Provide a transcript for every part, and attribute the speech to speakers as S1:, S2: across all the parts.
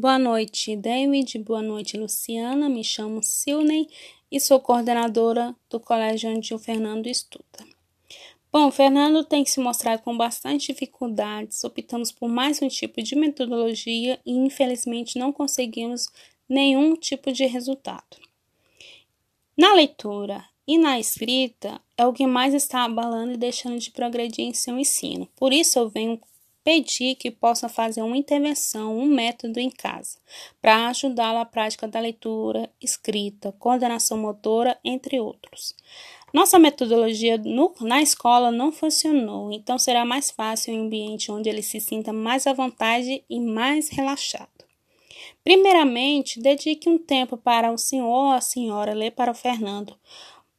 S1: Boa noite, David. Boa noite, Luciana. Me chamo Silney e sou coordenadora do colégio onde o Fernando estuda. Bom, o Fernando tem se mostrado com bastante dificuldades. Optamos por mais um tipo de metodologia e, infelizmente, não conseguimos nenhum tipo de resultado. Na leitura e na escrita é o que mais está abalando e deixando de progredir em seu ensino. Por isso, eu venho pedir que possa fazer uma intervenção, um método em casa, para ajudá-lo à prática da leitura, escrita, coordenação motora, entre outros. Nossa metodologia no, na escola não funcionou, então será mais fácil um ambiente onde ele se sinta mais à vontade e mais relaxado. Primeiramente, dedique um tempo para o senhor ou a senhora ler para o Fernando.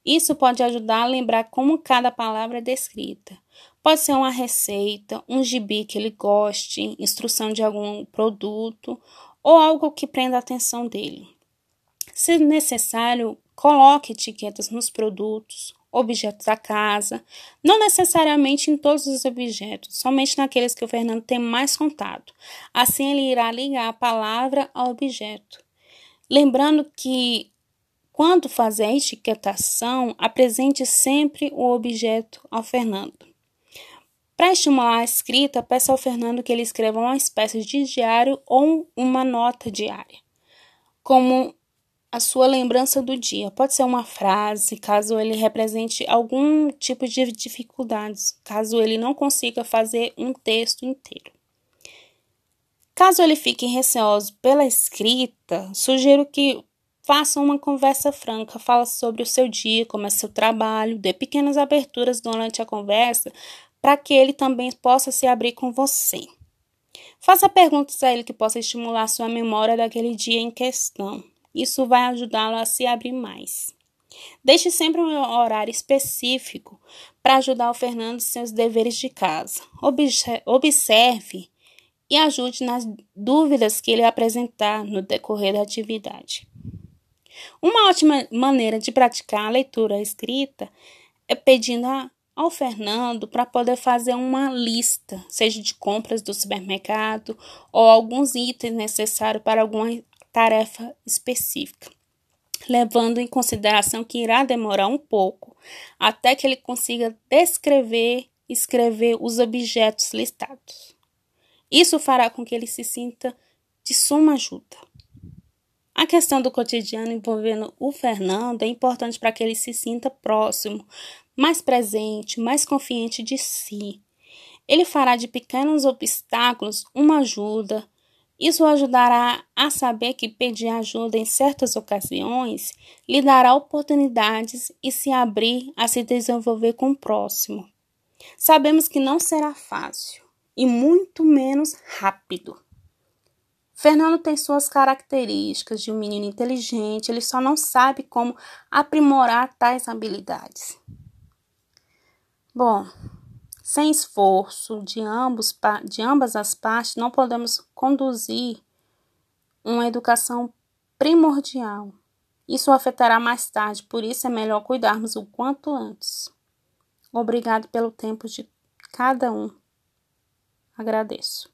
S1: Isso pode ajudar a lembrar como cada palavra é descrita. Pode ser uma receita, um gibi que ele goste, instrução de algum produto ou algo que prenda a atenção dele. Se necessário, Coloque etiquetas nos produtos, objetos da casa, não necessariamente em todos os objetos, somente naqueles que o Fernando tem mais contato. Assim, ele irá ligar a palavra ao objeto. Lembrando que, quando fazer a etiquetação, apresente sempre o objeto ao Fernando. Para estimular a escrita, peça ao Fernando que ele escreva uma espécie de diário ou uma nota diária, como a sua lembrança do dia. Pode ser uma frase, caso ele represente algum tipo de dificuldades, caso ele não consiga fazer um texto inteiro. Caso ele fique receoso pela escrita, sugiro que faça uma conversa franca, fala sobre o seu dia, como é seu trabalho, dê pequenas aberturas durante a conversa para que ele também possa se abrir com você. Faça perguntas a ele que possa estimular sua memória daquele dia em questão. Isso vai ajudá-lo a se abrir mais. Deixe sempre um horário específico para ajudar o Fernando em seus deveres de casa. Observe e ajude nas dúvidas que ele apresentar no decorrer da atividade. Uma ótima maneira de praticar a leitura escrita é pedindo a, ao Fernando para poder fazer uma lista, seja de compras do supermercado ou alguns itens necessários para alguma tarefa específica, levando em consideração que irá demorar um pouco até que ele consiga descrever e escrever os objetos listados. Isso fará com que ele se sinta de suma ajuda. A questão do cotidiano envolvendo o Fernando é importante para que ele se sinta próximo, mais presente, mais confiante de si. Ele fará de pequenos obstáculos uma ajuda, isso o ajudará a saber que pedir ajuda em certas ocasiões lhe dará oportunidades e se abrir a se desenvolver com o próximo. Sabemos que não será fácil e muito menos rápido. Fernando tem suas características de um menino inteligente, ele só não sabe como aprimorar tais habilidades. Bom, sem esforço de, ambos, de ambas as partes, não podemos conduzir uma educação primordial. Isso afetará mais tarde, por isso é melhor cuidarmos o quanto antes. Obrigado pelo tempo de cada um. Agradeço.